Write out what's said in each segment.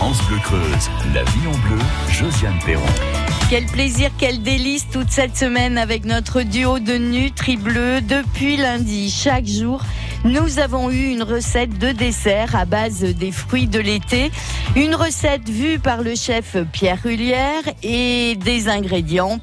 France Bleu Creuse, la vie en bleu, Josiane Perron. Quel plaisir, quel délice toute cette semaine avec notre duo de Nutri Bleu depuis lundi. Chaque jour, nous avons eu une recette de dessert à base des fruits de l'été. Une recette vue par le chef Pierre Hullière et des ingrédients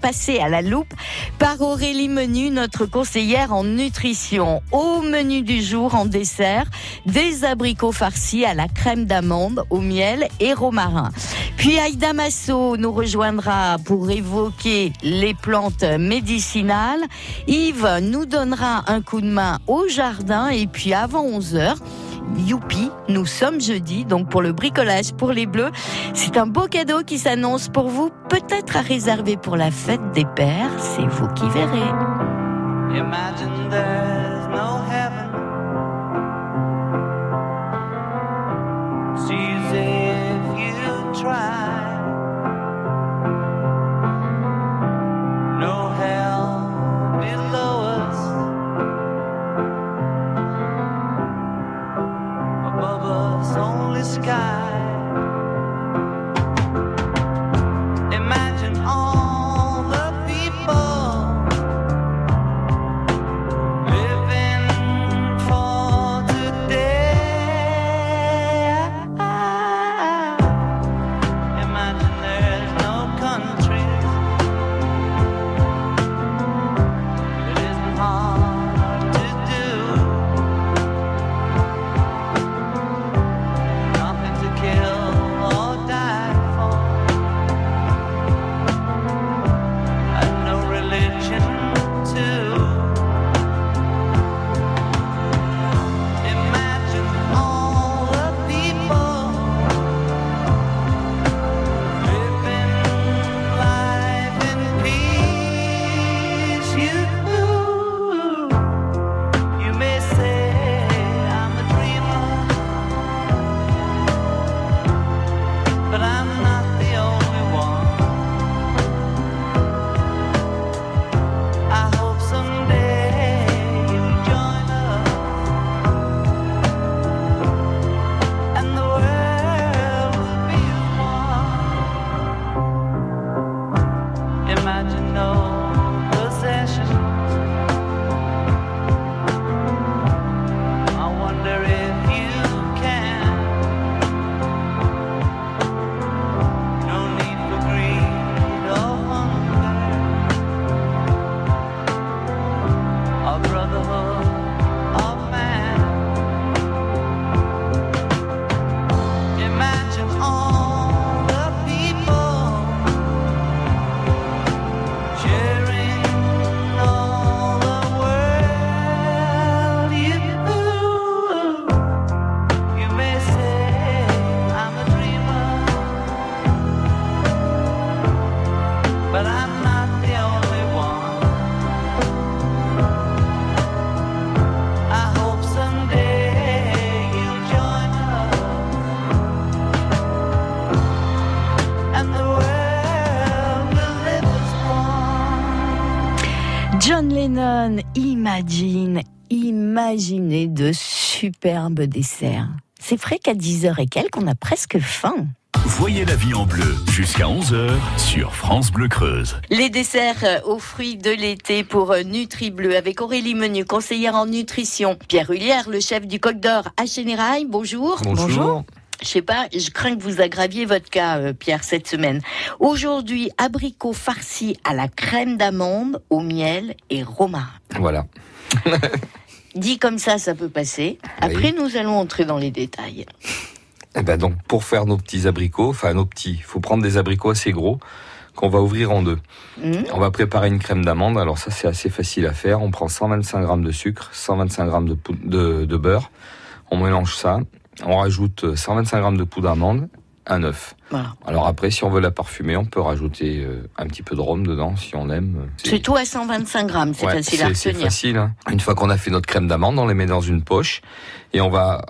passés à la loupe par Aurélie Menu, notre conseillère en nutrition. Au menu du jour en dessert, des abricots farcis à la crème d'amande, au miel et romarin. Puis Aïda Masso nous rejoindra pour évoquer les plantes médicinales. Yves nous donnera un coup de main au jardin et puis avant 11h, youpi, nous sommes jeudi, donc pour le bricolage pour les bleus. C'est un beau cadeau qui s'annonce pour vous, peut-être à réserver pour la fête des pères, c'est vous qui verrez. Imaginez de superbes desserts. C'est vrai qu'à 10h et quelques, on a presque faim. Voyez la vie en bleu jusqu'à 11h sur France Bleu Creuse. Les desserts euh, aux fruits de l'été pour euh, Nutri Bleu avec Aurélie Menu, conseillère en nutrition. Pierre Hullière, le chef du Coq d'Or à Chénérail. Bonjour. Bonjour. Je sais pas, je crains que vous aggraviez votre cas, euh, Pierre, cette semaine. Aujourd'hui, abricots farcis à la crème d'amande, au miel et romarin. Voilà. Dit comme ça, ça peut passer. Après, nous allons entrer dans les détails. Eh ben donc, pour faire nos petits abricots, enfin nos petits, il faut prendre des abricots assez gros qu'on va ouvrir en deux. Mmh. On va préparer une crème d'amande. Alors ça, c'est assez facile à faire. On prend 125 grammes de sucre, 125 grammes de, de, de beurre. On mélange ça on rajoute 125 grammes de poudre d'amande, un œuf. Alors après, si on veut la parfumer, on peut rajouter euh, un petit peu de rhum dedans, si on aime. C'est tout à 125 grammes, c'est facile à retenir. C'est facile. Hein. Une fois qu'on a fait notre crème d'amande, on les met dans une poche et on va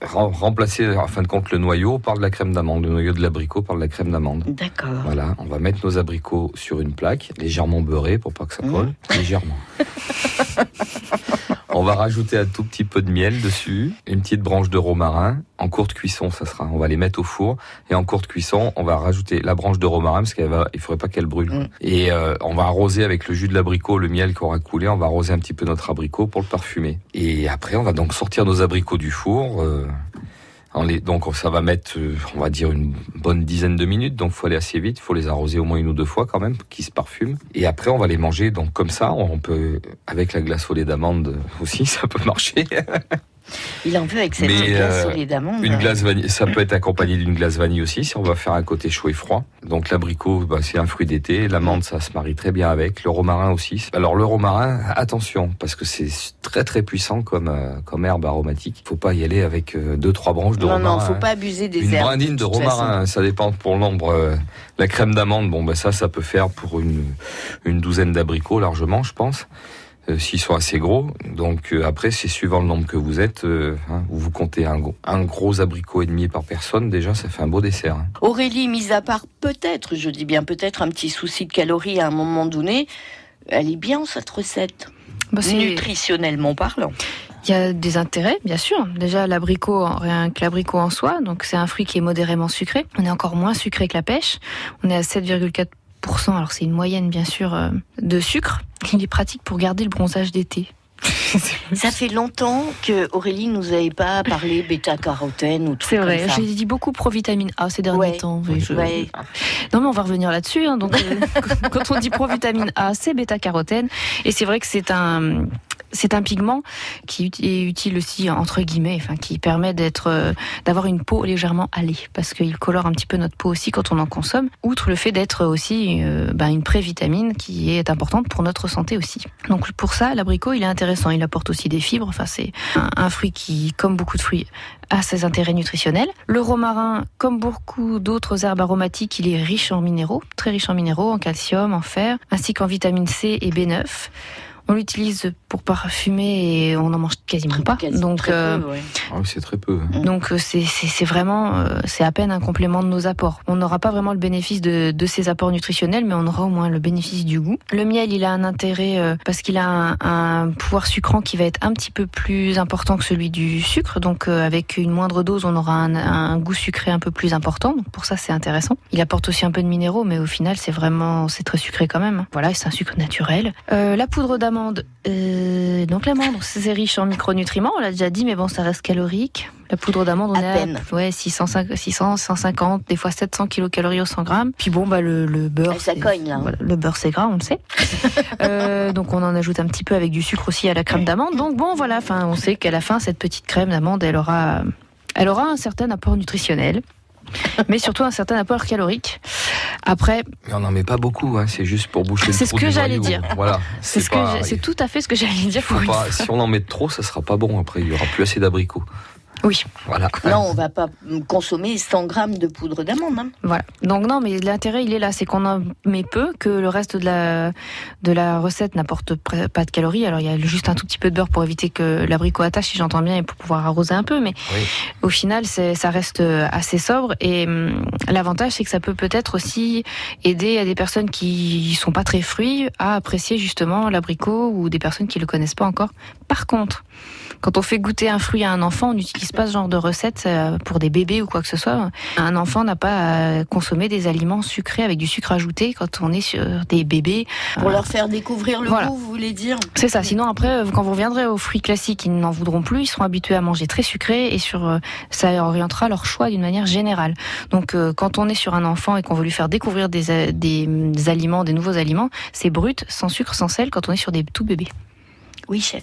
remplacer en fin de compte le noyau par de la crème d'amande, le noyau de l'abricot par de la crème d'amande. D'accord. Voilà, on va mettre nos abricots sur une plaque, légèrement beurrée pour pas que ça colle, mmh. légèrement. On va rajouter un tout petit peu de miel dessus, une petite branche de romarin. En courte cuisson, ça sera. On va les mettre au four et en courte cuisson, on va rajouter la branche de romarin parce qu'il il faudrait pas qu'elle brûle. Mm. Et euh, on va arroser avec le jus de l'abricot, le miel qui aura coulé. On va arroser un petit peu notre abricot pour le parfumer. Et après, on va donc sortir nos abricots du four. euh, donc ça va mettre, euh, on va dire une bonne dizaine de minutes. Donc faut aller assez vite. Faut les arroser au moins une ou deux fois quand même, qu'ils se parfument. Et après, on va les manger. Donc comme ça, on peut avec la glace au lait d'amande aussi, ça peut marcher. Il en veut avec cette Mais, glace euh, d'amande. Une glace vanille, ça peut être accompagné d'une glace vanille aussi si on va faire un côté chaud et froid. Donc l'abricot, bah, c'est un fruit d'été, l'amande ça se marie très bien avec, le romarin aussi. Alors le romarin, attention parce que c'est très très puissant comme euh, comme herbe aromatique. Faut pas y aller avec euh, deux trois branches de Non, romarin. non, faut hein. pas abuser des Une herbes. brindine de romarin, façon. ça dépend pour le nombre. Euh, La crème d'amande, bon, bah ça, ça peut faire pour une, une douzaine d'abricots largement, je pense, euh, s'ils sont assez gros. Donc euh, après, c'est suivant le nombre que vous êtes. euh, hein, vous comptez un, gros- un gros abricot et demi par personne, déjà, ça fait un beau dessert. hein. Aurélie, mis à part peut-être, je dis bien peut-être, un petit souci de calories à un moment donné, elle est bien cette recette, Bah, c'est- nutritionnellement parlant. Il y a des intérêts, bien sûr. Déjà, l'abricot, rien que l'abricot en soi, donc c'est un fruit qui est modérément sucré. On est encore moins sucré que la pêche. On est à 7,4%, alors c'est une moyenne, bien sûr, euh, de sucre. Il est pratique pour garder le bronzage d'été. Ça fait longtemps que Aurélie nous avait pas parlé bêta-carotène ou tout C'est vrai, j'ai dit beaucoup provitamine A ces derniers Ouais. temps. oui, je- Ouais. Non mais on va revenir là-dessus. hein. Donc euh, quand on dit provitamine A, c'est bêta-carotène et c'est vrai que c'est un c'est un pigment qui est utile aussi entre guillemets, enfin qui permet d'être euh, d'avoir une peau légèrement hâlée parce qu'il colore un petit peu notre peau aussi quand on en consomme. Outre le fait d'être aussi euh, ben, une prévitamine qui est importante pour notre santé aussi. Donc pour ça, l'abricot il est intéressant. Il apporte aussi des fibres. Enfin c'est un fruit qui, comme beaucoup de fruits, a ses intérêts nutritionnels. Le romarin, comme beaucoup d'autres herbes aromatiques, il est riche en minéraux, très riche en minéraux, en calcium, en fer, ainsi qu'en vitamine C et B9. On l'utilise pour parfumer et on en mange quasiment pas. Quasi- Donc, très peu, euh, ouais. Ah oui, c'est très peu. hein. donc euh, c'est vraiment, euh, c'est à peine un complément de nos apports. On n'aura pas vraiment le bénéfice de, de ces apports nutritionnels, mais on aura au moins le bénéfice du goût. Le miel, il a un intérêt parce qu'il a un, un pouvoir sucrant qui va être un petit peu plus important que celui du sucre. Donc avec une moindre dose, on aura un, un goût sucré un peu plus important. Donc pour ça, c'est intéressant. Il apporte aussi un peu de minéraux, mais au final, c'est vraiment, c'est très sucré quand même. Voilà, c'est un sucre naturel. Euh, la poudre d'amande, euh, donc l'amande, c'est riche en micronutriments, on l'a déjà dit, mais bon, ça reste calorique. La poudre d'amande, on À est peine. à ouais, 600, 600, 150, des fois 700 kilocalories au 100 grammes. Puis bon, bah, le, le beurre. Ça c'est- cogne, là, hein. voilà, le beurre, c'est gras, on le sait. Euh, donc on en ajoute un petit peu avec du sucre aussi à la crème d'amande. Donc bon, voilà, enfin, on sait qu'à la fin, cette petite crème d'amande, elle aura, elle aura un certain apport nutritionnel. Mais surtout un certain apport calorique. Après, Mais on n'en met pas beaucoup, hein, c'est juste pour boucher le C'est ce que j'allais dire. Voilà. c'est ce que pas- j'ai- c'est tout à fait ce que j'allais dire pour pas- si on en met trop, ça sera pas bon. Après, il y aura plus assez d'abricots. Oui, Voilà. Non, on va pas consommer 100 grammes de poudre d'amande. hein. voilà. Donc non, mais l'intérêt il est là, c'est qu'on en met peu, que le reste de la de la recette n'apporte pas de calories. Alors il y a juste un tout petit peu de beurre pour éviter que l'abricot attache, si j'entends bien, et pour pouvoir arroser un peu. Mais Oui. au final, c'est ça reste assez sobre. Et hum, l'avantage, c'est que ça peut peut-être aussi aider à des personnes qui sont pas très fruits à apprécier justement l'abricot ou des personnes qui le connaissent pas encore. Par contre, quand on fait goûter un fruit à un enfant, on n'utilise pas ce genre de recette euh, pour des bébés ou quoi que ce soit. Un enfant n'a pas à consommer des aliments sucrés avec du sucre ajouté quand on est sur des bébés. Pour leur faire découvrir le Voilà. goût, vous voulez dire C'est ça. Sinon, après, euh, quand vous reviendrez aux fruits classiques, ils n'en voudront plus. Ils seront habitués à manger très sucré et sur euh, ça orientera leur choix d'une manière générale. Donc, euh, quand on est sur un enfant et qu'on veut lui faire découvrir des, des, mm, des aliments, des nouveaux aliments, c'est brut, sans sucre, sans sel. Quand on est sur des tout bébés. Oui, chef.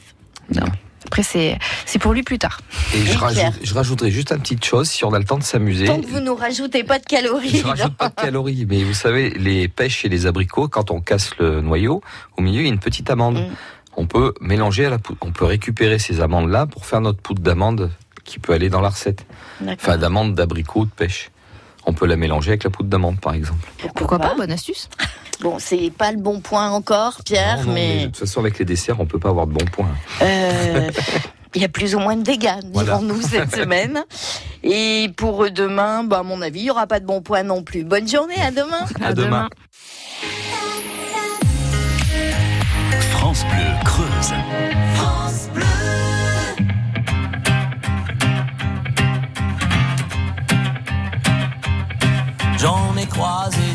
Après, c'est c'est pour lui plus tard. Et je, rajoute, rajouterai juste une petite chose, si on a le temps de s'amuser. Tant que vous nous rajoutez pas de calories. Je rajoute pas de calories, mais vous savez, les pêches et les abricots, quand on casse le noyau, au milieu, il y a une petite amande. Mm. On peut mélanger à la poudre. On peut récupérer ces amandes-là pour faire notre poudre d'amande qui peut aller dans la recette. Enfin, d'amande, d'abricot, ou de pêche. On peut la mélanger avec la poudre d'amande, par exemple. Pourquoi pas Bonne astuce. Bon, c'est pas le bon point encore, Pierre, mais... De toute façon, avec les desserts, on peut pas avoir de bon point. Euh, il y a plus ou moins de dégâts, dirons-nous, cette semaine. Et pour demain, bah, à mon avis, il n'y aura pas de bon point non plus. Bonne journée, à demain. À, demain. France Bleu Creuse. France Bleu. J'en ai croisé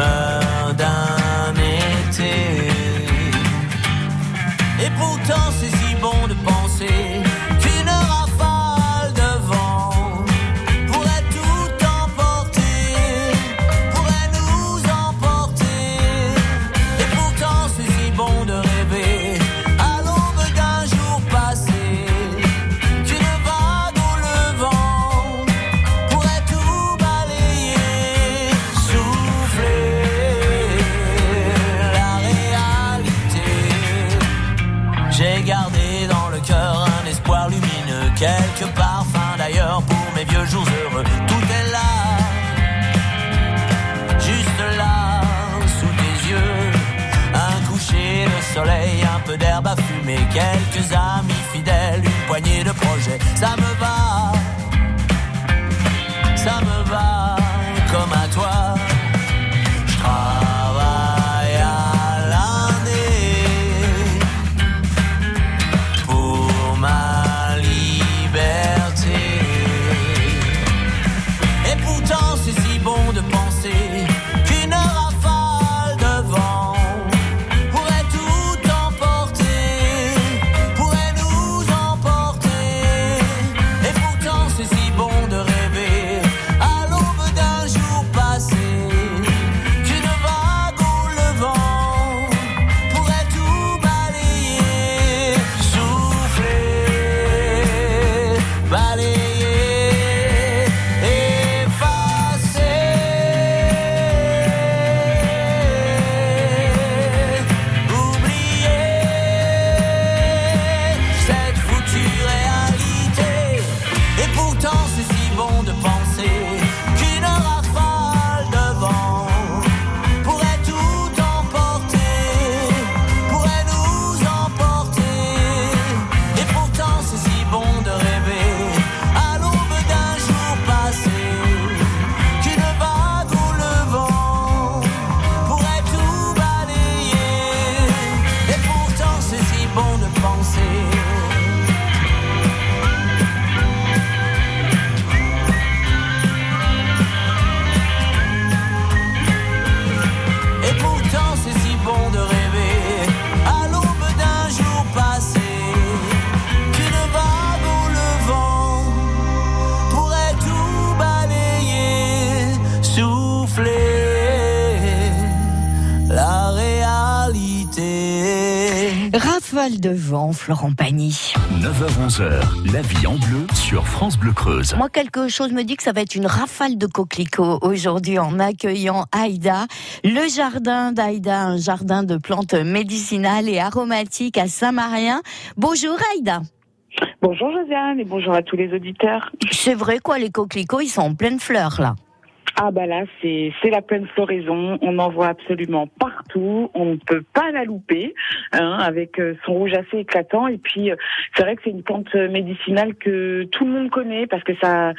main. Rafale de vent, Florent Pagny. 9h-11h, la vie en bleu sur France Bleu Creuse. Moi, quelque chose me dit que ça va être une rafale de coquelicots aujourd'hui en accueillant Aïda. Le jardin d'Aïda, un jardin de plantes médicinales et aromatiques à Saint-Marien. Bonjour Aïda. Bonjour Josiane et bonjour à tous les auditeurs. C'est vrai quoi, les coquelicots, ils sont en pleine fleur là. Ah bah là, c'est c'est la pleine floraison. On en voit absolument partout. On ne peut pas la louper, hein, avec euh, son rouge assez éclatant. Et puis, euh, c'est vrai que c'est une plante médicinale que tout le monde connaît parce que ça,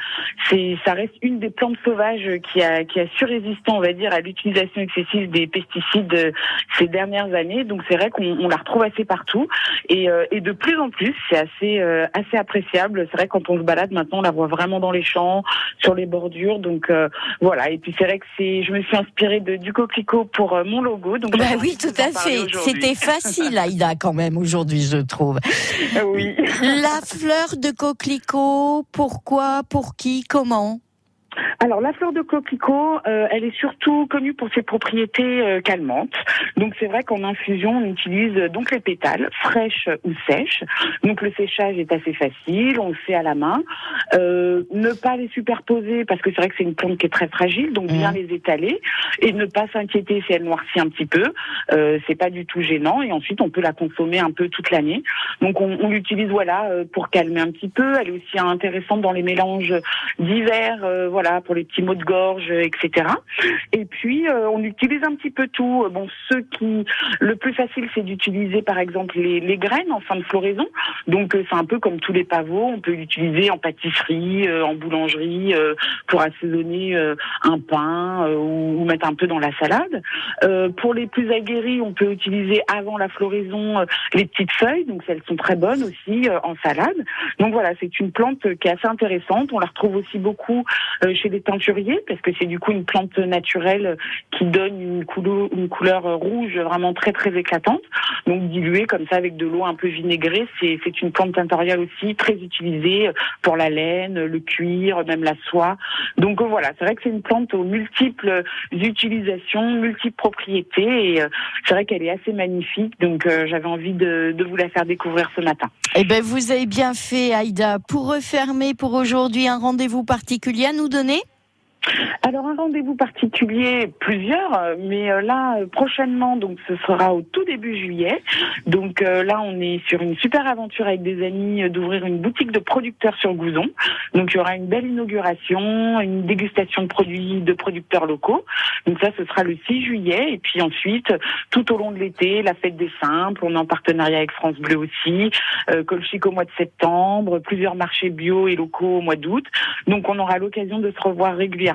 c'est ça reste une des plantes sauvages qui a qui a su résister, on va dire, à l'utilisation excessive des pesticides euh, ces dernières années. Donc c'est vrai qu'on on la retrouve assez partout et, et de plus en plus, c'est assez assez appréciable. C'est vrai quand on se balade maintenant, on la voit vraiment dans les champs, sur les bordures. Donc euh, voilà. Et puis c'est vrai que c'est, je me suis inspirée de du coquelicot pour mon logo. Donc Bah oui, tout à fait. C'était facile Aïda quand même aujourd'hui, je trouve. Oui. La fleur de coquelicot, pourquoi, pour qui, comment? Alors la fleur de coquelicot, euh, elle est surtout connue pour ses propriétés euh, calmantes. Donc c'est vrai qu'en infusion, on utilise euh, donc les pétales, fraîches ou sèches. Donc le séchage est assez facile, on le fait à la main. Ne pas les superposer parce que c'est vrai que c'est une plante qui est très fragile, donc bien les étaler et ne pas s'inquiéter si elle noircit un petit peu. C'est pas du tout gênant et ensuite on peut la consommer un peu toute l'année. Donc on, on l'utilise voilà pour calmer un petit peu. Elle est aussi intéressante dans les mélanges d'hiver, euh, pour les petits maux de gorge, etc. Et puis on utilise un petit peu tout. Bon, ce qui le plus facile, c'est d'utiliser par exemple les, graines en fin de floraison. Donc c'est un peu comme tous les pavots, on peut l'utiliser en pâtisserie, en boulangerie, pour assaisonner un pain ou, mettre un peu dans la salade. pour les plus aguerris, on peut utiliser avant la floraison les petites feuilles, donc celles sont très bonnes aussi en salade. Donc voilà, c'est une plante qui est assez intéressante. On la retrouve aussi beaucoup euh, chez les teinturiers parce que c'est du coup une plante naturelle qui donne une couleur, rouge vraiment très très éclatante. Donc diluée comme ça avec de l'eau un peu vinaigrée, c'est c'est une plante tintoriale aussi très utilisée pour la laine, le cuir, même la soie. Donc euh, voilà, c'est vrai que c'est une plante aux multiples utilisations, multiples propriétés et euh, c'est vrai qu'elle est assez magnifique. Donc j'avais envie de, de vous la faire découvrir ce matin. Eh ben vous avez bien fait Aïda pour refermer pour aujourd'hui un rendez-vous particulier à nous donner donné, alors un rendez-vous particulier, plusieurs, mais euh, là prochainement, donc ce sera au tout début juillet. Donc euh, là, on est sur une super aventure avec des amis euh, d'ouvrir une boutique de producteurs sur Gouzon. Donc il y aura une belle inauguration, une dégustation de produits de producteurs locaux. Donc ça, ce sera le 6 juillet. Et puis ensuite, tout au long de l'été, la fête des simples. On est en partenariat avec France Bleu aussi. Colchic au mois de septembre, plusieurs marchés bio et locaux au mois d'août. Donc on aura l'occasion de se revoir régulièrement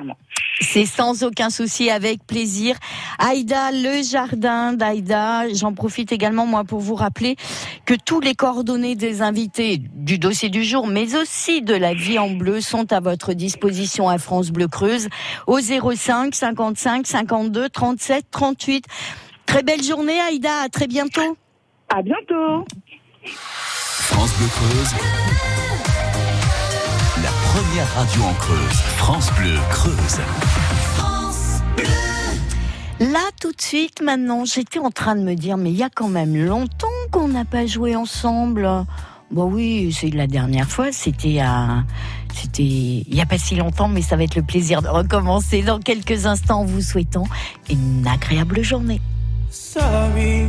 c'est sans aucun souci, avec plaisir. Aïda, le jardin d'Aïda. J'en profite également, moi, pour vous rappeler que tous les coordonnées des invités du dossier du jour, mais aussi de la vie en bleu, sont à votre disposition à France Bleu Creuse au 05 55 52 37 38. Très belle journée, Aïda. À très bientôt. À bientôt. France Bleu Creuse première radio en Creuse. France Bleu Creuse. France Là, tout de suite, maintenant, j'étais en train de me dire, mais il y a quand même longtemps qu'on n'a pas joué ensemble. Bon oui, c'est la dernière fois, c'était à, c'était il n'y a pas si longtemps, mais ça va être le plaisir de recommencer dans quelques instants en vous souhaitant une agréable journée. Sorry.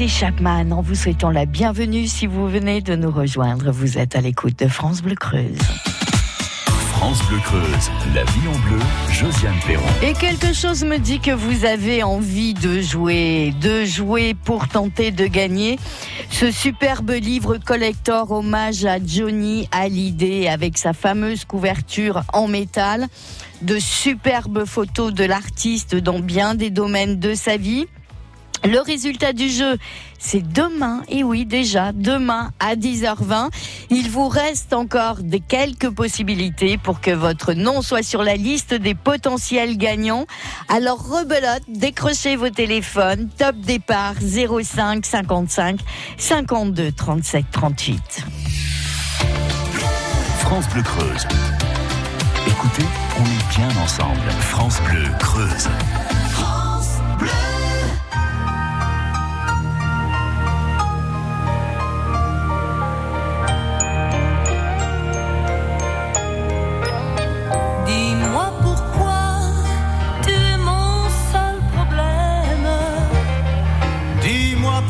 Tracy Chapman en vous souhaitant la bienvenue si vous venez de nous rejoindre. Vous êtes à l'écoute de France Bleu Creuse. France Bleu Creuse, la vie en bleu, Josiane Perron. Et quelque chose me dit que vous avez envie de jouer, de jouer pour tenter de gagner ce superbe livre collector hommage à Johnny Hallyday avec sa fameuse couverture en métal, de superbes photos de l'artiste dans bien des domaines de sa vie. Le résultat du jeu, c'est demain, et oui déjà, demain à 10h20. Il vous reste encore quelques possibilités pour que votre nom soit sur la liste des potentiels gagnants. Alors rebelote, décrochez vos téléphones, top départ 05 55 52 37 38. France Bleu Creuse. Écoutez, on est bien ensemble. France Bleu Creuse.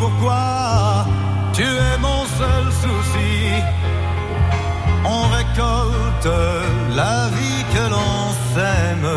Pourquoi tu es mon seul souci. On récolte la vie que l'on sème.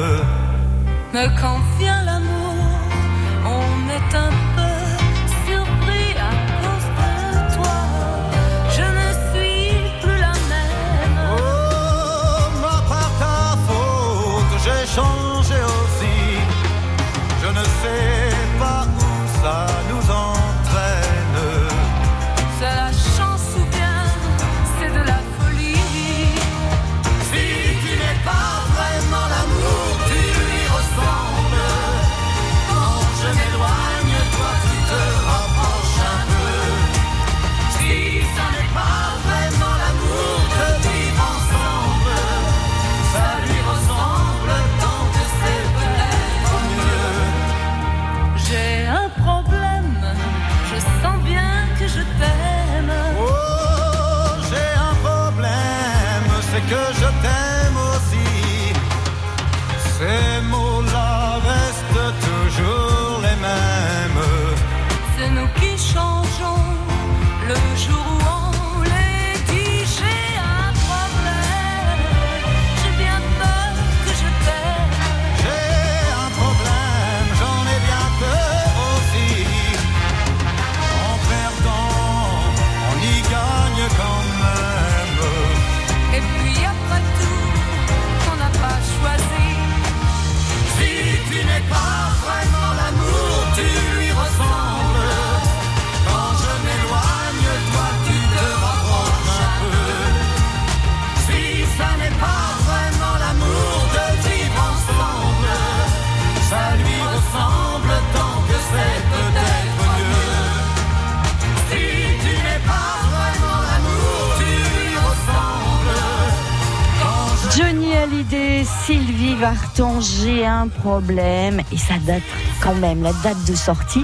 Vartan, j'ai un problème. Et ça date quand même, la date de sortie,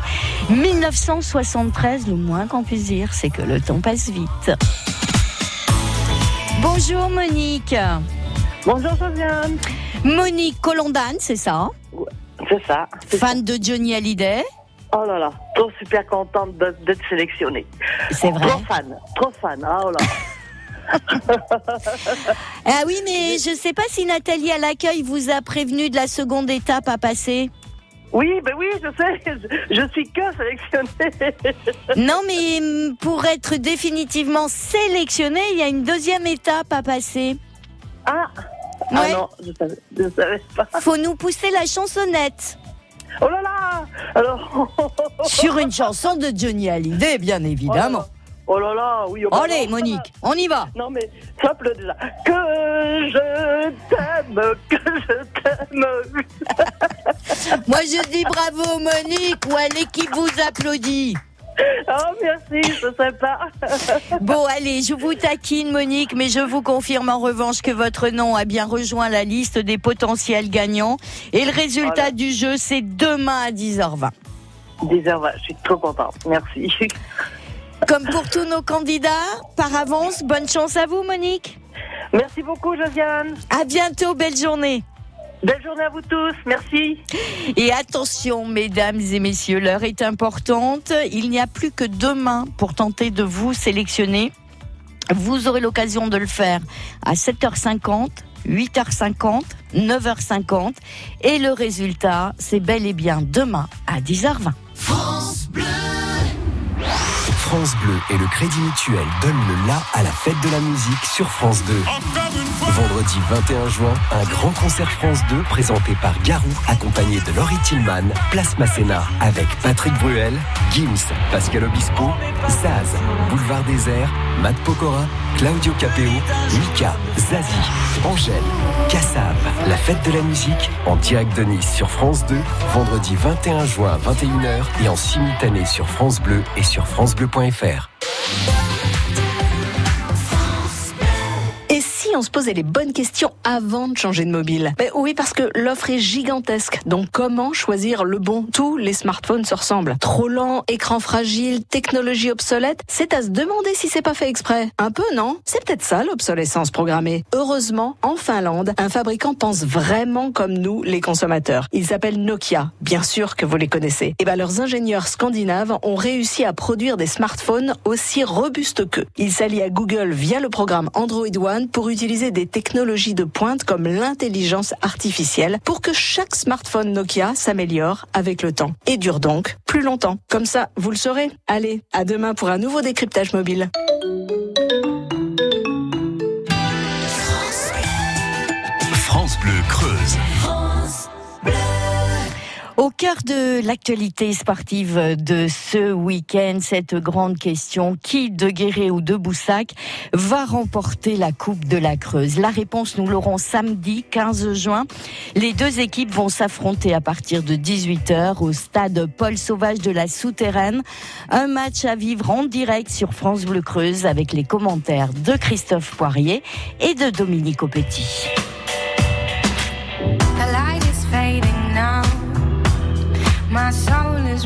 1973, le moins qu'on puisse dire, c'est que le temps passe vite. Bonjour Monique. Bonjour Josiane. Monique Colondane, c'est ça? C'est ça. Fan de Johnny Hallyday? Oh là là, trop super contente d'être sélectionnée. C'est vrai. Trop fan, trop fan. Oh là. Ah oui, mais je sais pas si Nathalie à l'accueil vous a prévenu de la seconde étape à passer. Oui, ben oui, je sais. Je, je suis que sélectionnée. Non, mais hum, pour être définitivement sélectionné, il y a une deuxième étape à passer. Ah, ah non, je savais, je savais pas. Faut nous pousser la chansonnette Oh là là Alors. sur une chanson de Johnny Hallyday, bien évidemment. Oh là là, oui. oh Allez, non. Monique, on y va. Non mais simple déjà. Que je t'aime, que je t'aime. Moi, je dis bravo, Monique, ou à l'équipe vous applaudit. Oh merci, je sais pas. Bon, allez, je vous taquine, Monique, mais je vous confirme en revanche que votre nom a bien rejoint la liste des potentiels gagnants. Et le résultat Voilà. du jeu, c'est demain à 10h20. 10h20, je suis trop contente. Merci. Comme pour tous nos candidats, par avance, bonne chance à vous, Monique. Merci beaucoup, Josiane. À bientôt, belle journée. Belle journée à vous tous, merci. Et attention, mesdames et messieurs, l'heure est importante. Il n'y a plus que deux mains pour tenter de vous sélectionner. Vous aurez l'occasion de le faire à 7h50, 8h50, 9h50. Et le résultat, c'est bel et bien demain à 10h20. France Bleu et le Crédit Mutuel donnent le la à la fête de la musique sur France 2. Vendredi 21 juin, un grand concert France 2 présenté par Garou, accompagné de Laurie Tillman, Place Masséna, avec Patrick Bruel, Gims, Pascal Obispo, Zaz, Boulevard Désert, Matt Pokora, Claudio Capeo, Mika, Zazie, Angèle, Kassav. La fête de la musique en direct de Nice sur France 2, vendredi 21 juin à 21h et en simultané sur France Bleu et sur FranceBleu.fr. On se posait les bonnes questions avant de changer de mobile Ben Oui, parce que l'offre est gigantesque. Donc comment choisir le bon? Tous les smartphones se ressemblent. Trop lent, écran fragile, technologie obsolète, c'est à se demander si c'est pas fait exprès. Un peu, non? C'est peut-être ça l'obsolescence programmée. Heureusement, en Finlande, un fabricant pense vraiment comme nous, les consommateurs. Il s'appelle Nokia. Bien sûr que vous les connaissez. Et ben leurs ingénieurs scandinaves ont réussi à produire des smartphones aussi robustes qu'eux. Ils s'allient à Google via le programme Android One pour utiliser des technologies de pointe comme l'intelligence artificielle pour que chaque smartphone Nokia s'améliore avec le temps et dure donc plus longtemps. Comme ça, vous le saurez. Allez, à demain pour un nouveau décryptage mobile. Au cœur de l'actualité sportive de ce week-end, cette grande question, qui de Guéret ou de Boussac va remporter la Coupe de la Creuse? La réponse, nous l'aurons samedi 15 juin. Les deux équipes vont s'affronter à partir de 18h au stade Paul Sauvage de la Souterraine. Un match à vivre en direct sur France Bleu Creuse avec les commentaires de Christophe Poirier et de Dominique Aupetit. My soul is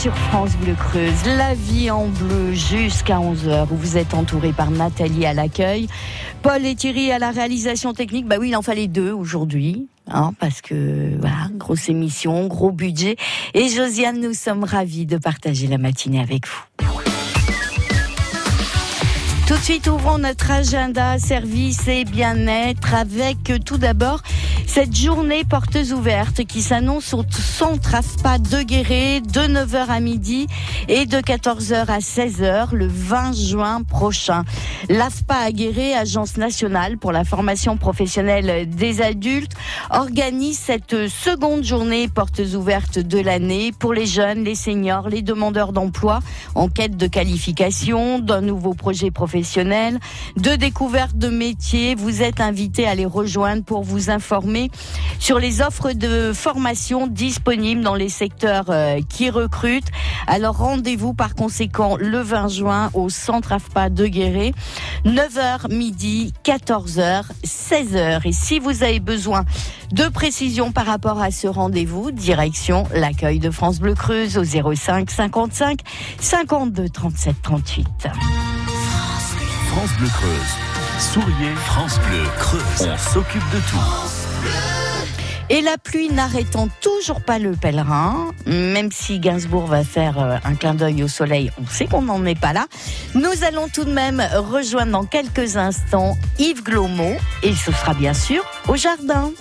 sur France Bleu Creuse. La vie en bleu jusqu'à 11h où vous êtes entouré par Nathalie à l'accueil. Paul et Thierry à la réalisation technique. Bah oui, il en fallait deux aujourd'hui. Hein, parce que voilà, grosse émission, gros budget. Et Josiane, nous sommes ravis de partager la matinée avec vous. Tout de suite, ouvrons notre agenda service et bien-être avec tout d'abord cette journée portes ouvertes qui s'annonce au centre AFPA de Guéret de 9h à midi et de 14h à 16h le 20 juin prochain. L'AFPA à Guéret, Agence nationale pour la formation professionnelle des adultes, organise cette seconde journée portes ouvertes de l'année pour les jeunes, les seniors, les demandeurs d'emploi en quête de qualification, d'un nouveau projet professionnel, de découverte de métiers. Vous êtes invités à les rejoindre pour vous informer sur les offres de formation disponibles dans les secteurs euh, qui recrutent. Alors rendez-vous par conséquent le 20 juin au centre AFPA de Guéret, 9h midi, 14h, 16h. Et si vous avez besoin de précisions par rapport à ce rendez-vous, direction l'accueil de France Bleu Creuse au 05 55 52 37 38. France Bleu Creuse. Souriez, France Bleu Creuse. On s'occupe de tout. Et la pluie n'arrêtant toujours pas le pèlerin, même si Gainsbourg va faire euh, un clin d'œil au soleil, on sait qu'on n'en est pas là. Nous allons tout de même rejoindre dans quelques instants Yves Glomo, et ce sera bien sûr au jardin.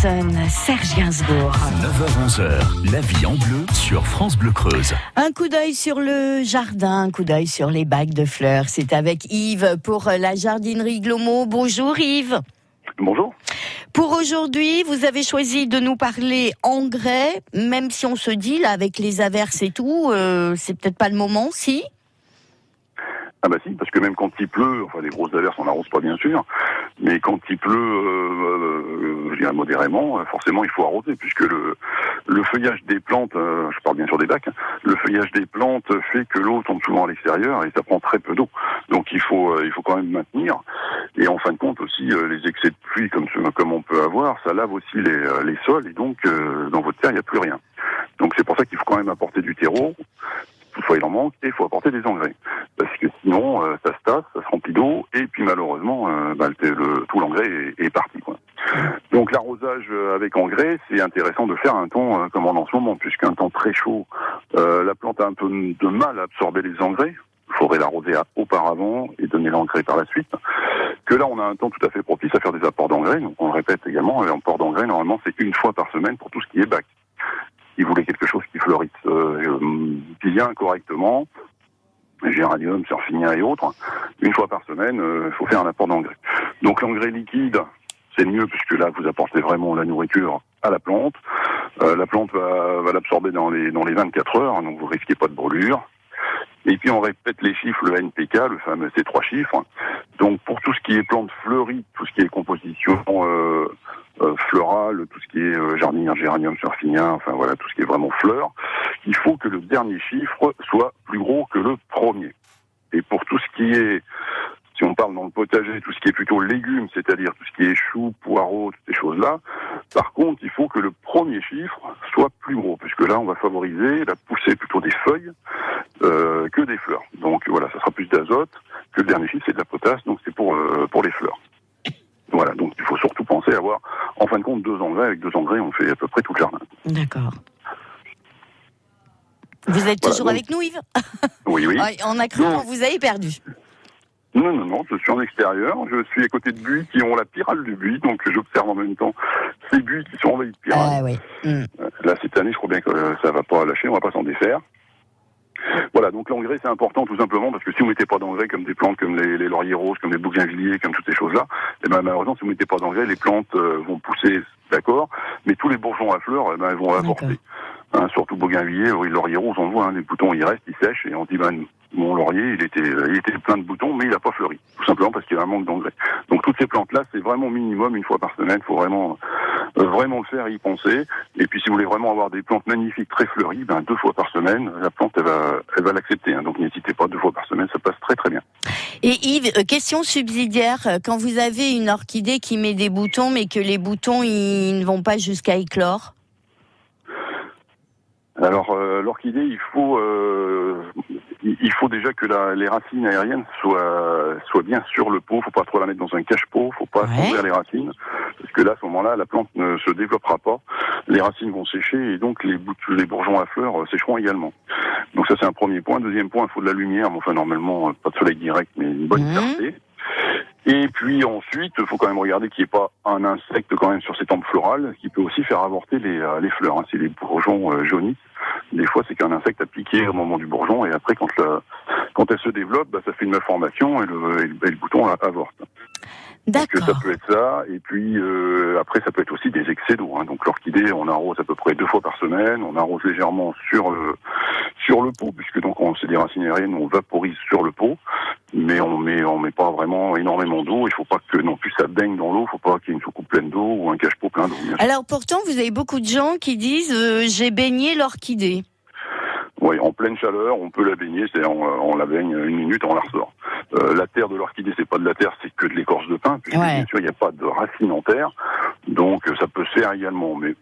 Serge Gainsbourg. 9h-11h, la vie en bleu sur France Bleu Creuse. Un coup d'œil sur le jardin, un coup d'œil sur les bagues de fleurs. C'est avec Yves pour la jardinerie Glomo. Bonjour Yves. Bonjour. Pour aujourd'hui, vous avez choisi de nous parler engrais, même si on se dit là avec les averses et tout, euh, c'est peut-être pas le moment, si? Ah bah si, parce que même quand il pleut, enfin les grosses averses on n'arrose pas bien sûr, mais quand il pleut, euh, euh, je dirais modérément, euh, forcément il faut arroser, puisque le, le feuillage des plantes, euh, je parle bien sûr des bacs, hein, le feuillage des plantes fait que l'eau tombe souvent à l'extérieur et ça prend très peu d'eau. Donc il faut, euh, il faut quand même maintenir. Et en fin de compte aussi, les excès de pluie, comme, comme on peut avoir, ça lave aussi les, les sols et donc dans votre terre il n'y a plus rien. Donc c'est pour ça qu'il faut quand même apporter du terreau. Toutefois il en manque et il faut apporter des engrais que sinon euh, ça se tasse, ça se remplit d'eau et puis malheureusement euh, bah, le, le- tout l'engrais est, est parti. Quoi. Donc l'arrosage euh, avec engrais, c'est intéressant de faire un temps euh, comme on en ce moment, puisqu'un temps très chaud, euh, la plante a un peu de mal à absorber les engrais. Il faudrait l'arroser auparavant et donner l'engrais par la suite. Que là, on a un temps tout à fait propice à faire des apports d'engrais. Donc on le répète également, un apport d'engrais, normalement, c'est une fois par semaine pour tout ce qui est bac. Si vous voulez quelque chose qui fleurisse euh, bien correctement, géranium, surfinia et autres, une fois par semaine, euh, il faut faire un apport d'engrais. Donc l'engrais liquide, c'est mieux puisque là vous apportez vraiment la nourriture à la plante. Euh, la plante va, va l'absorber dans les dans les 24 heures, donc vous risquez pas de brûlure. Et puis on répète les chiffres, le NPK, le fameux ces trois chiffres. Donc pour tout ce qui est plantes fleuries, tout ce qui est composition euh, euh, florale, tout ce qui est euh, jardinière, géranium, surfinia, enfin voilà, tout ce qui est vraiment fleurs, il faut que le dernier chiffre soit plus gros que le premier. Et pour tout ce qui est si on parle dans le potager, tout ce qui est plutôt légumes, c'est-à-dire tout ce qui est choux, poireaux, toutes ces choses-là, par contre, il faut que le premier chiffre soit plus gros, puisque là, on va favoriser la poussée plutôt des feuilles euh, que des fleurs. Donc voilà, ça sera plus d'azote, que le dernier chiffre, c'est de la potasse, donc c'est pour, pour les fleurs. Voilà, donc il faut surtout penser à avoir, en fin de compte, deux engrais. Avec deux engrais, on fait à peu près tout le jardin. D'accord. Vous êtes Voilà, toujours donc- avec nous, Yves? Oui, oui. Ouais, On a cru qu'on vous avait perdu. Non, non, non, je suis en extérieur. Je suis à côté de buis qui ont la pyrale du buis, donc j'observe en même temps ces buis qui sont envahis de pyrale. Ah oui. Euh, Là, cette année, je crois bien que ça va pas lâcher, on va pas s'en défaire. Voilà, donc l'engrais c'est important tout simplement parce que si vous mettez pas d'engrais comme des plantes comme les, les lauriers roses, comme les bougainvilliers, comme toutes ces choses-là, eh ben malheureusement si vous mettez pas d'engrais, les plantes euh, vont pousser, d'accord, mais tous les bourgeons à fleurs, eh ben, elles vont avorter. Hein, surtout bougainvillier, oui, laurier rose, on voit, hein, les boutons ils restent, ils sèchent et on dit ben mon laurier il était euh, il était plein de boutons mais il a pas fleuri, tout simplement parce qu'il y a un manque d'engrais. Donc toutes ces plantes là c'est vraiment minimum une fois par semaine, faut vraiment euh, vraiment le faire et y penser. Et puis si vous voulez vraiment avoir des plantes magnifiques, très fleuries, ben deux fois par semaine, la plante elle va elle va l'accepter. hein. Donc n'hésitez pas deux fois par semaine, ça passe très très bien. Et Yves, euh, question subsidiaire, euh, quand vous avez une orchidée qui met des boutons, mais que les boutons ils ne vont pas jusqu'à éclore, Alors euh, l'orchidée, il faut euh, il faut déjà que la- les racines aériennes soient soient bien sur le pot. Faut pas trop la mettre dans un cache-pot. Faut pas ouvrir les racines parce que là, à ce moment-là, la plante ne se développera pas. Les racines vont sécher et donc les, les bourgeons à fleurs euh, sécheront également. Donc ça, c'est un premier point. Deuxième point, il faut de la lumière. Mais enfin, normalement, euh, pas de soleil direct, mais une bonne clarté. Et puis ensuite, il faut quand même regarder qu'il n'y ait pas un insecte quand même sur ces tempes florales qui peut aussi faire avorter les, euh, fleurs. hein. Si les bourgeons euh, jaunissent, des fois c'est qu'un insecte a piqué au moment du bourgeon et après quand, le- quand elle se développe, bah, ça fait une malformation et le, et le- et le bouton avorte. Euh, ça peut être ça. Et puis euh, après ça peut être aussi des excès d'eau. hein. Donc l'orchidée, on arrose à peu près deux fois par semaine. On arrose légèrement sur le sur le pot puisque donc on c'est des racines aériennes, on vaporise sur le pot, mais on met on met pas vraiment énormément d'eau. Il faut pas que non plus ça baigne dans l'eau. Il faut pas qu'il y ait une soucoupe pleine d'eau ou un cache-pot plein d'eau. Alors pourtant, vous avez beaucoup de gens qui disent euh, j'ai baigné l'orchidée. Oui, en pleine chaleur, on peut la baigner, c'est-à-dire on, on la baigne une minute, on la ressort. Euh, la terre de l'orchidée, c'est pas de la terre, c'est que de l'écorce de pin, puisque bien sûr il n'y a pas de racines en terre, donc euh, ça peut se faire également. Mais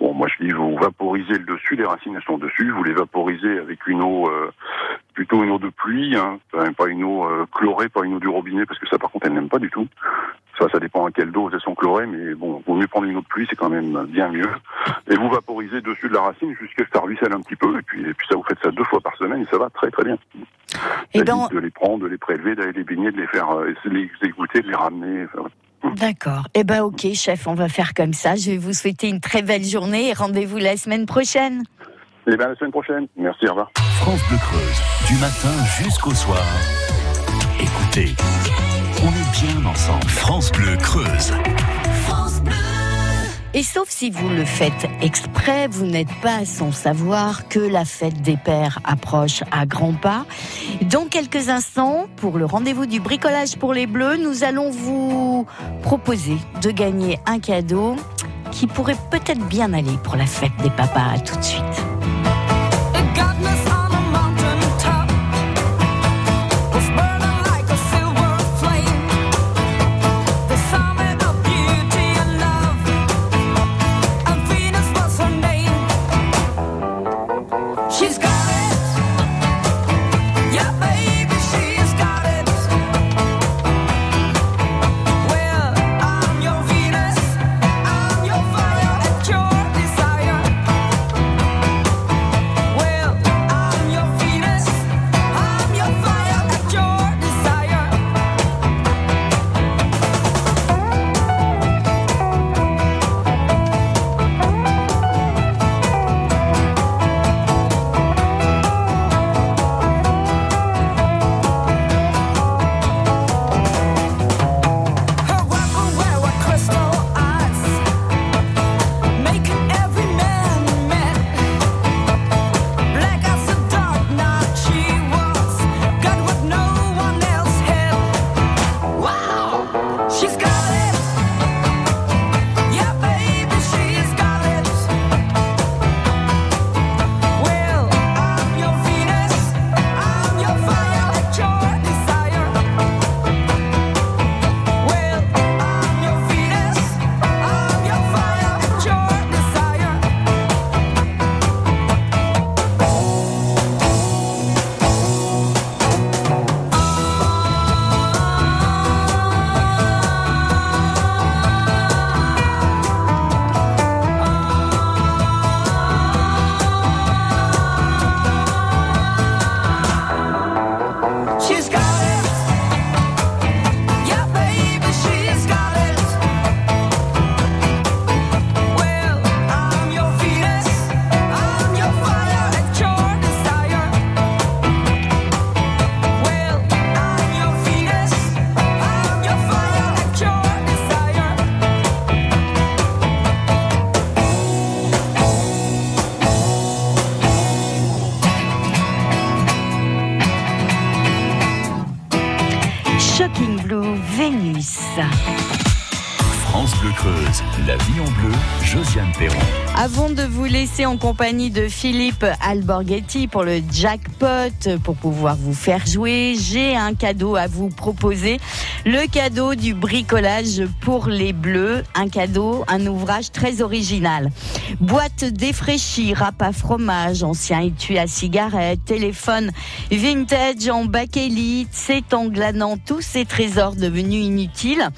bon, moi je dis, vous vaporisez le dessus, les racines elles sont dessus, vous les vaporisez avec une eau, euh, plutôt une eau de pluie, hein, pas une eau euh, chlorée, pas une eau du robinet, parce que ça par contre elle n'aime pas du tout. Ça, ça dépend à quelle dose elles sont chlorées, mais bon, vaut mieux prendre une eau de pluie, c'est quand même bien mieux. Et vous vaporisez dessus de la racine jusqu'à ce que ça ruisselle un petit peu, et puis, et puis ça, vous faites ça deux fois par semaine, et ça va très très bien. Et de les prendre, de les prélever, d'aller les baigner, de les faire, euh, de les égoutter, de les ramener. enfin. D'accord. Eh ben ok, chef, on va faire comme ça. Je vais vous souhaiter une très belle journée et rendez-vous la semaine prochaine. Et bien, la semaine prochaine. Merci, au revoir. France Bleu Creuse, du matin jusqu'au soir. Écoutez, on est bien ensemble. France Bleu Creuse. Et sauf si vous le faites exprès, vous n'êtes pas sans savoir que la fête des pères approche à grands pas. Dans quelques instants, pour le rendez-vous du bricolage pour les bleus, nous allons vous proposer de gagner un cadeau qui pourrait peut-être bien aller pour la fête des papas. Tout de suite. Vous laisser en compagnie de Philippe Alborghetti pour le jackpot, pour pouvoir vous faire jouer, j'ai un cadeau à vous proposer. Le cadeau du bricolage pour les bleus. Un cadeau, un ouvrage très original. Boîte défraîchie, râpe à fromage, ancien étui à cigarette, téléphone vintage en bakélite, c'est en glanant tous ces trésors devenus inutiles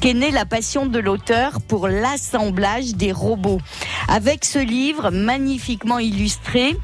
qu'est née la passion de l'auteur pour l'assemblage des robots. Avec ce livre magnifiquement illustré,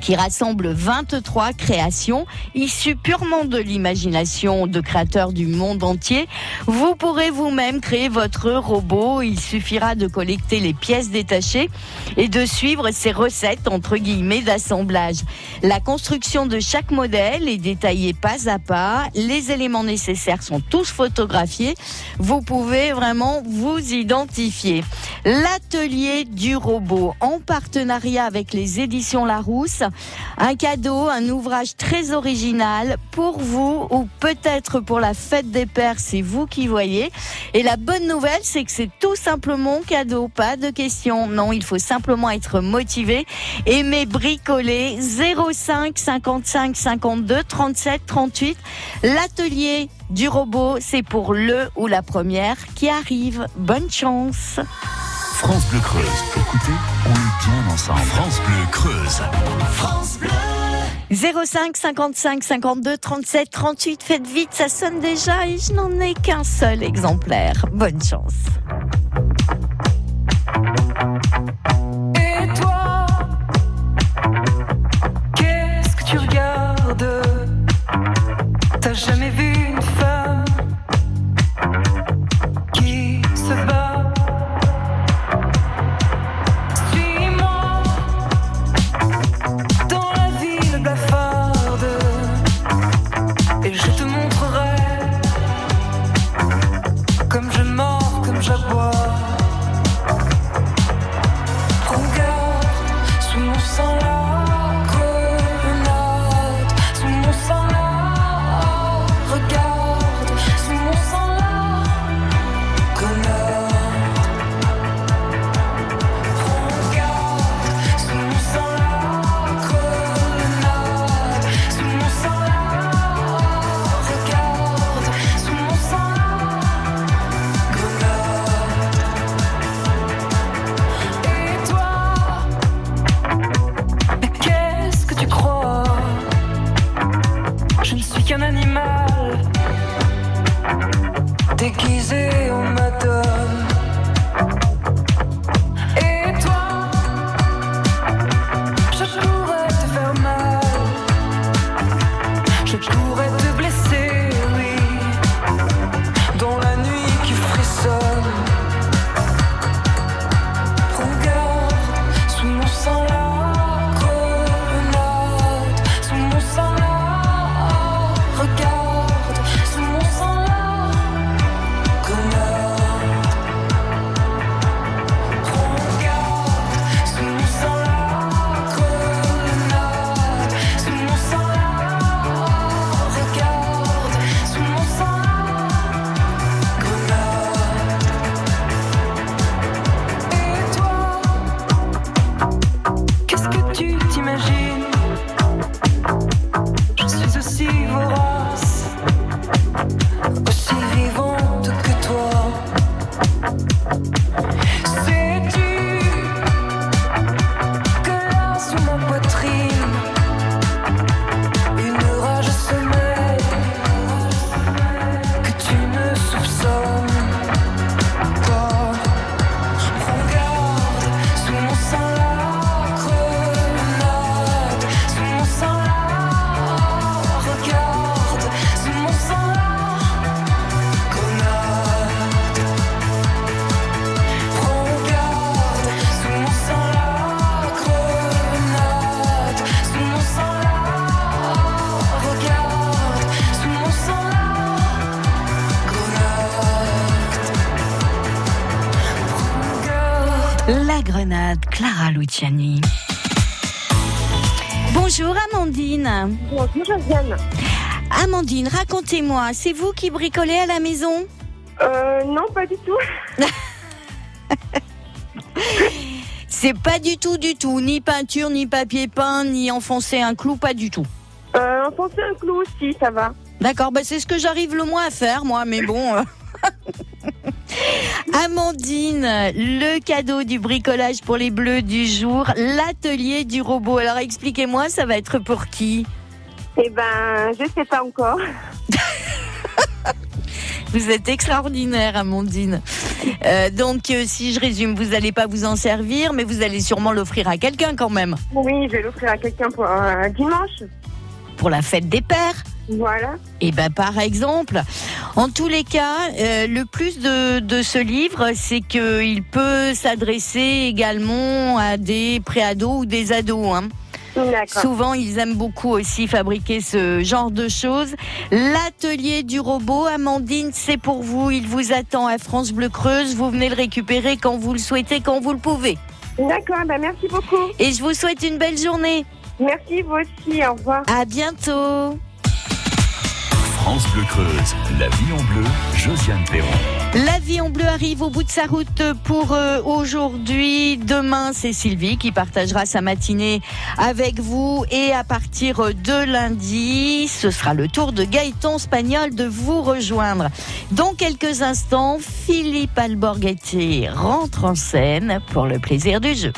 qui rassemble 23 créations issues purement de l'imagination de créateurs du monde entier. Vous pourrez vous-même créer votre robot. Il suffira de collecter les pièces détachées et de suivre ces recettes entre guillemets d'assemblage. La construction de chaque modèle est détaillée pas à pas. Les éléments nécessaires sont tous photographiés. Vous pouvez vraiment vous identifier. L'atelier du robot en partenariat avec les éditions Larousse. Un cadeau, un ouvrage très original pour vous ou peut-être pour la fête des pères, c'est vous qui voyez. Et la bonne nouvelle, c'est que c'est tout simplement cadeau, pas de question. Non, il faut simplement être motivé, aimer bricoler 05 55 52 37 38. L'atelier du robot, c'est pour le ou la première qui arrive. Bonne chance. France Bleu Creuse. Écoutez, on est bien ensemble. France Bleu Creuse. France Bleu. 05 55 52 37 38. Faites vite, ça sonne déjà et je n'en ai qu'un seul exemplaire. Bonne chance. Et toi, qu'est-ce que tu regardes? T'as jamais vu racontez-moi, c'est vous qui bricolez à la maison Euh, non, pas du tout. C'est pas du tout, du tout, ni peinture, ni papier peint, ni enfoncer un clou, pas du tout. Euh, enfoncer un clou aussi, ça va. D'accord, bah c'est ce que j'arrive le moins à faire, moi, mais bon. euh. Amandine, le cadeau du bricolage pour les bleus du jour, l'atelier du robot. Alors expliquez-moi, ça va être pour qui? Eh ben, je sais pas encore. Vous êtes extraordinaire, Amandine. Euh, donc, euh, si je résume, vous n'allez pas vous en servir, mais vous allez sûrement l'offrir à quelqu'un quand même, Oui, je vais l'offrir à quelqu'un pour un dimanche. pour la fête des pères. Voilà. Et ben par exemple, en tous les cas, euh, le plus de, de ce livre, c'est qu'il peut s'adresser également à des préados ou des ados. Hein. Souvent, ils aiment beaucoup aussi fabriquer ce genre de choses. L'atelier du robot, Amandine, c'est pour vous. Il vous attend à France Bleu Creuse. Vous venez le récupérer quand vous le souhaitez, quand vous le pouvez. D'accord, ben merci beaucoup. Et je vous souhaite une belle journée. Merci, vous aussi, au revoir. À bientôt. Bleu Creuse, la vie en bleu, Josiane Perron. La vie en bleu arrive au bout de sa route pour euh, aujourd'hui. Demain, c'est Sylvie qui partagera sa matinée avec vous. Et à partir de lundi, ce sera le tour de Gaëtan Spagnol de vous rejoindre. Dans quelques instants, Philippe Alborghetti rentre en scène pour le plaisir du jeu.